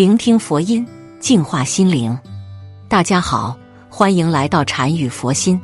聆听佛音，净化心灵。大家好，欢迎来到禅语佛心。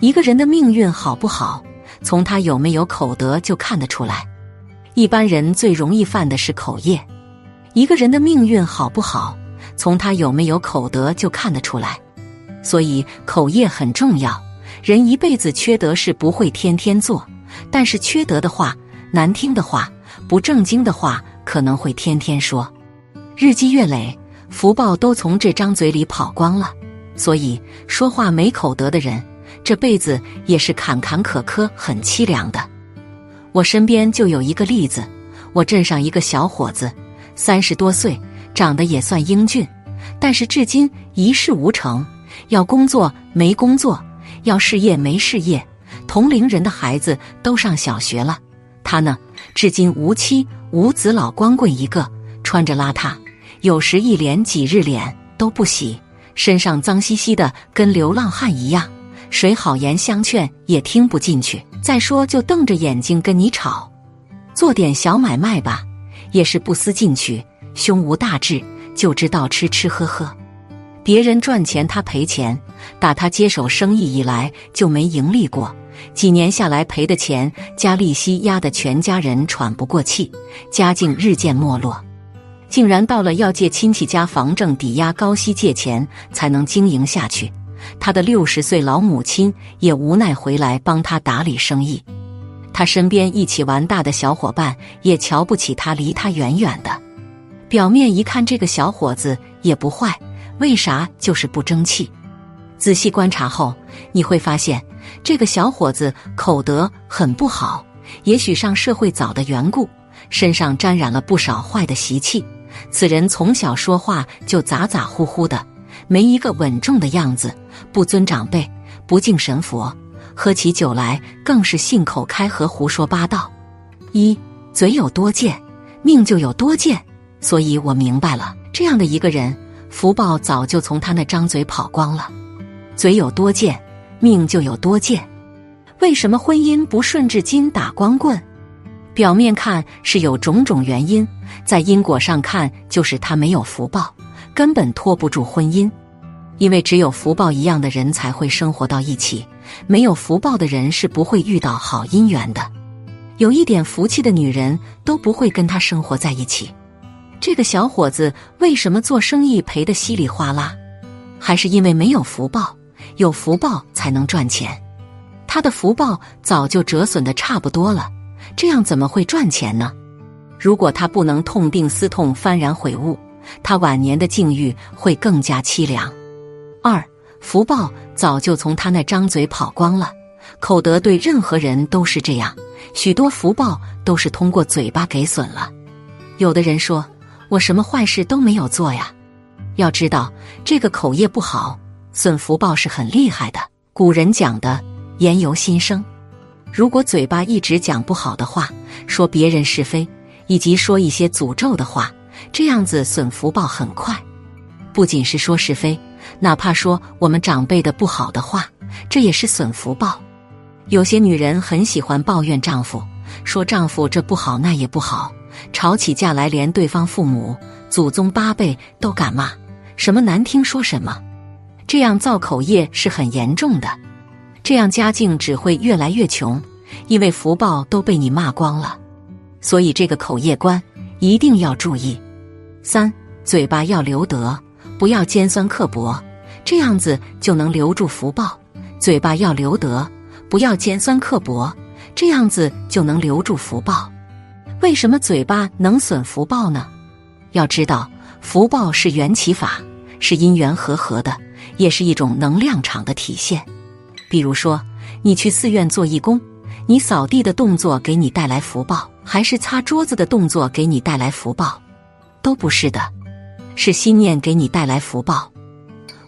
一个人的命运好不好，从他有没有口德就看得出来。一般人最容易犯的是口业。一个人的命运好不好，从他有没有口德就看得出来。所以口业很重要。人一辈子缺德是不会天天做，但是缺德的话、难听的话、不正经的话，可能会天天说。日积月累，福报都从这张嘴里跑光了。所以说话没口德的人，这辈子也是坎坎坷坷、很凄凉的。我身边就有一个例子，我镇上一个小伙子，三十多岁，长得也算英俊，但是至今一事无成，要工作没工作，要事业没事业。同龄人的孩子都上小学了，他呢，至今无妻无子，老光棍一个，穿着邋遢。有时一连几日脸都不洗，身上脏兮兮的，跟流浪汉一样。谁好言相劝也听不进去。再说就瞪着眼睛跟你吵。做点小买卖吧，也是不思进取，胸无大志，就知道吃吃喝喝。别人赚钱他赔钱，打他接手生意以来就没盈利过。几年下来赔的钱加利息压得全家人喘不过气，家境日渐没落。竟然到了要借亲戚家房证抵押高息借钱才能经营下去，他的六十岁老母亲也无奈回来帮他打理生意。他身边一起玩大的小伙伴也瞧不起他，离他远远的。表面一看，这个小伙子也不坏，为啥就是不争气？仔细观察后，你会发现这个小伙子口德很不好，也许上社会早的缘故，身上沾染了不少坏的习气。此人从小说话就咋咋呼呼的，没一个稳重的样子，不尊长辈，不敬神佛，喝起酒来更是信口开河，胡说八道。一嘴有多贱，命就有多贱。所以我明白了，这样的一个人，福报早就从他那张嘴跑光了。嘴有多贱，命就有多贱。为什么婚姻不顺至今打光棍？表面看是有种种原因。在因果上看，就是他没有福报，根本拖不住婚姻。因为只有福报一样的人才会生活到一起，没有福报的人是不会遇到好姻缘的。有一点福气的女人都不会跟他生活在一起。这个小伙子为什么做生意赔得稀里哗啦？还是因为没有福报，有福报才能赚钱。他的福报早就折损的差不多了，这样怎么会赚钱呢？如果他不能痛定思痛、幡然悔悟，他晚年的境遇会更加凄凉。二福报早就从他那张嘴跑光了，口德对任何人都是这样，许多福报都是通过嘴巴给损了。有的人说：“我什么坏事都没有做呀。”要知道，这个口业不好，损福报是很厉害的。古人讲的“言由心生”，如果嘴巴一直讲不好的话，说别人是非。以及说一些诅咒的话，这样子损福报很快。不仅是说是非，哪怕说我们长辈的不好的话，这也是损福报。有些女人很喜欢抱怨丈夫，说丈夫这不好那也不好，吵起架来连对方父母、祖宗八辈都敢骂，什么难听说什么。这样造口业是很严重的，这样家境只会越来越穷，因为福报都被你骂光了。所以这个口业观一定要注意。三，嘴巴要留德，不要尖酸刻薄，这样子就能留住福报。嘴巴要留德，不要尖酸刻薄，这样子就能留住福报。为什么嘴巴能损福报呢？要知道，福报是缘起法，是因缘和合的，也是一种能量场的体现。比如说，你去寺院做义工，你扫地的动作给你带来福报。还是擦桌子的动作给你带来福报，都不是的，是心念给你带来福报。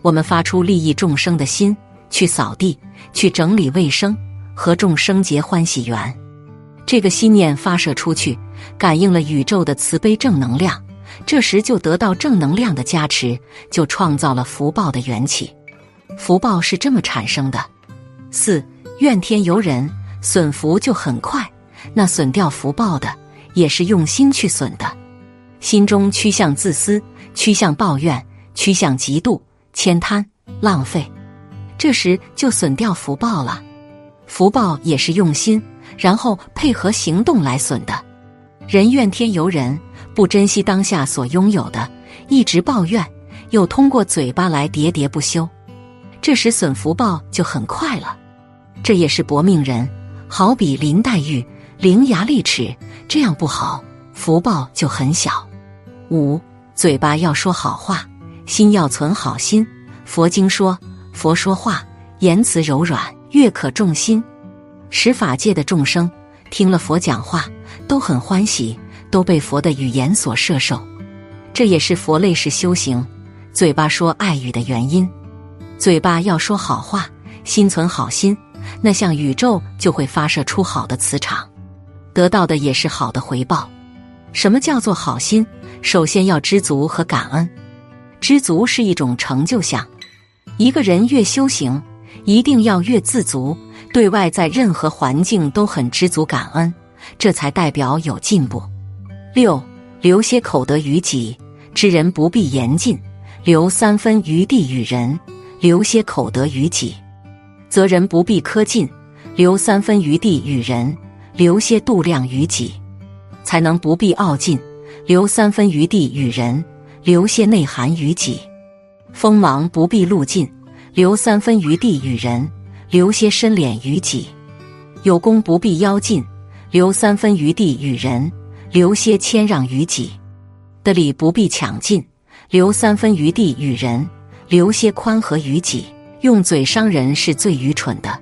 我们发出利益众生的心，去扫地，去整理卫生，和众生结欢喜缘。这个心念发射出去，感应了宇宙的慈悲正能量，这时就得到正能量的加持，就创造了福报的缘起。福报是这么产生的。四怨天尤人，损福就很快。那损掉福报的，也是用心去损的，心中趋向自私，趋向抱怨，趋向嫉妒、悭贪、浪费，这时就损掉福报了。福报也是用心，然后配合行动来损的。人怨天尤人，不珍惜当下所拥有的，一直抱怨，又通过嘴巴来喋喋不休，这时损福报就很快了。这也是薄命人，好比林黛玉伶牙俐齿，这样不好，福报就很小。五嘴巴要说好话，心要存好心。佛经说，佛说话言辞柔软，悦可众心，使法界的众生听了佛讲话都很欢喜，都被佛的语言所摄受。这也是佛类是修行，嘴巴说爱语的原因。嘴巴要说好话，心存好心。那像宇宙就会发射出好的磁场，得到的也是好的回报。什么叫做好心？首先要知足和感恩。知足是一种成就相。一个人越修行，一定要越自足，对外在任何环境都很知足感恩，这才代表有进步。六，留些口德于己，知人不必言尽，留三分余地与人，留些口德于己。则人不必苛尽，留三分余地与人，留些度量于己，才能不必傲尽；留三分余地与人，留些内涵于己。锋芒不必露尽，留三分余地与人，留些深敛于己。有功不必邀尽，留三分余地与人，留些谦让于己。的礼不必抢尽，留三分余地与人，留些宽和于己。用嘴伤人是最愚蠢的。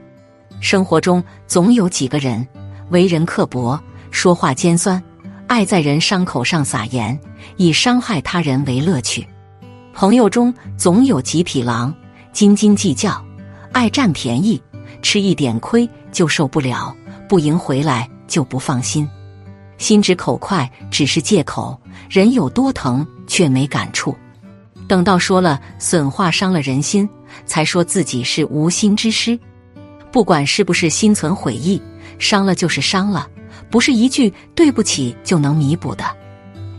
生活中总有几个人为人刻薄，说话尖酸，爱在人伤口上撒盐，以伤害他人为乐趣。朋友中总有几匹狼，斤斤计较，爱占便宜，吃一点亏就受不了，不赢回来就不放心。心直口快只是借口，人有多疼却没感触。等到说了损话伤了人心。才说自己是无心之失，不管是不是心存悔意，伤了就是伤了，不是一句对不起就能弥补的。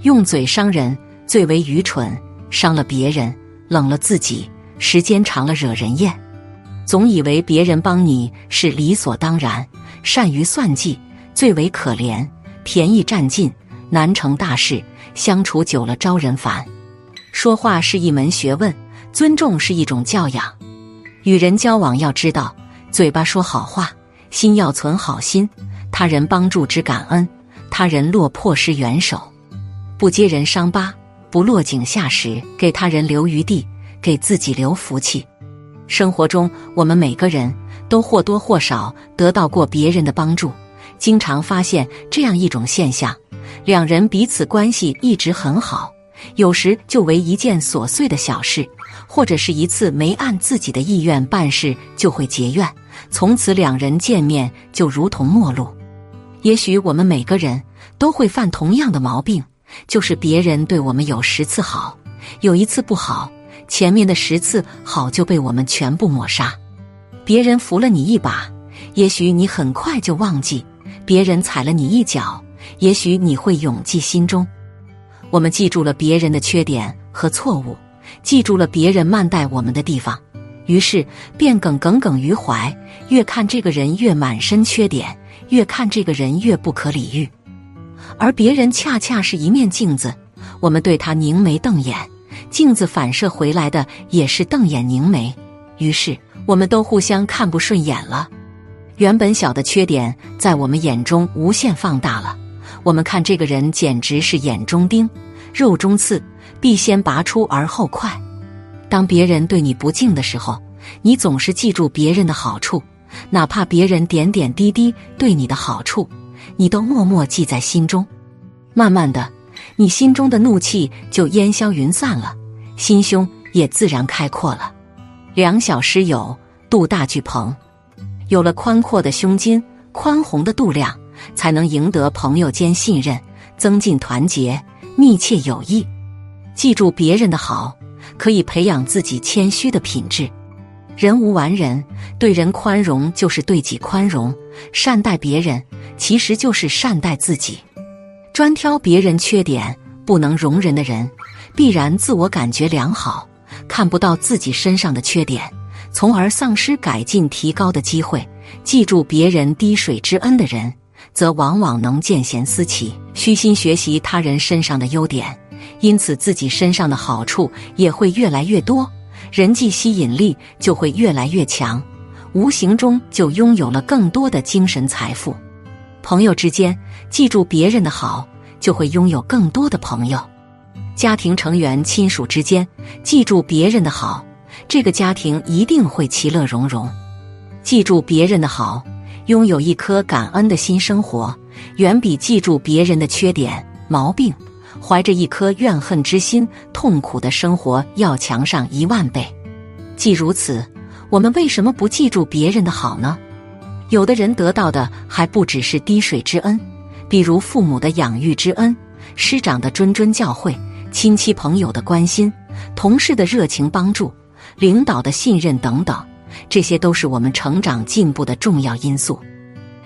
用嘴伤人最为愚蠢，伤了别人，冷了自己，时间长了惹人厌。总以为别人帮你是理所当然，善于算计最为可怜，便宜占尽难成大事，相处久了招人烦。说话是一门学问。尊重是一种教养，与人交往要知道，嘴巴说好话，心要存好心。他人帮助之感恩，他人落魄时援手，不揭人伤疤，不落井下石，给他人留余地，给自己留福气。生活中，我们每个人都或多或少得到过别人的帮助，经常发现这样一种现象：两人彼此关系一直很好，有时就为一件琐碎的小事。或者是一次没按自己的意愿办事，就会结怨，从此两人见面就如同陌路。也许我们每个人都会犯同样的毛病，就是别人对我们有十次好，有一次不好，前面的十次好就被我们全部抹杀。别人扶了你一把，也许你很快就忘记；别人踩了你一脚，也许你会永记心中。我们记住了别人的缺点和错误。记住了别人慢待我们的地方，于是便耿耿耿于怀。越看这个人越满身缺点，越看这个人越不可理喻。而别人恰恰是一面镜子，我们对他凝眉瞪眼，镜子反射回来的也是瞪眼凝眉。于是我们都互相看不顺眼了。原本小的缺点，在我们眼中无限放大了。我们看这个人简直是眼中钉，肉中刺。必先拔出而后快。当别人对你不敬的时候，你总是记住别人的好处，哪怕别人点点滴滴对你的好处，你都默默记在心中。慢慢的，你心中的怒气就烟消云散了，心胸也自然开阔了。两小失友，度大聚朋。有了宽阔的胸襟，宽宏的度量，才能赢得朋友间信任，增进团结，密切友谊。记住别人的好，可以培养自己谦虚的品质。人无完人，对人宽容就是对己宽容，善待别人其实就是善待自己。专挑别人缺点不能容人的人，必然自我感觉良好，看不到自己身上的缺点，从而丧失改进提高的机会。记住别人滴水之恩的人，则往往能见贤思齐，虚心学习他人身上的优点，因此自己身上的好处也会越来越多，人际吸引力就会越来越强，无形中就拥有了更多的精神财富。朋友之间，记住别人的好，就会拥有更多的朋友；家庭成员、亲属之间，记住别人的好，这个家庭一定会其乐融融。记住别人的好，拥有一颗感恩的心，生活远比记住别人的缺点、毛病，怀着一颗怨恨之心痛苦的生活要强上一万倍。既如此，我们为什么不记住别人的好呢？有的人得到的还不只是滴水之恩，比如父母的养育之恩、师长的谆谆教诲、亲戚朋友的关心、同事的热情帮助、领导的信任等等。这些都是我们成长进步的重要因素，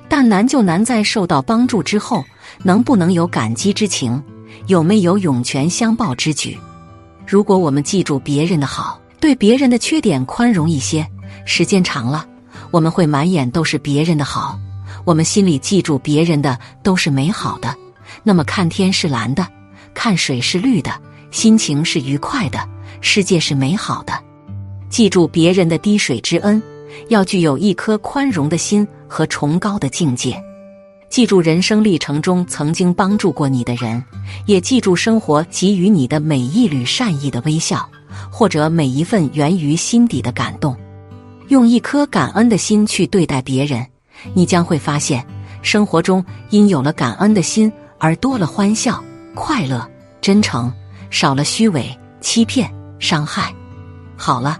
但难就难在受到帮助之后，能不能有感激之情，有没有涌泉相报之举？如果我们记住别人的好，对别人的缺点宽容一些，时间长了，我们会满眼都是别人的好，我们心里记住别人的都是美好的，那么看天是蓝的，看水是绿的，心情是愉快的，世界是美好的。记住别人的滴水之恩，要具有一颗宽容的心和崇高的境界。记住人生历程中曾经帮助过你的人，也记住生活给予你的每一缕善意的微笑，或者每一份源于心底的感动。用一颗感恩的心去对待别人，你将会发现，生活中因有了感恩的心而多了欢笑、快乐、真诚，少了虚伪、欺骗、伤害。好了。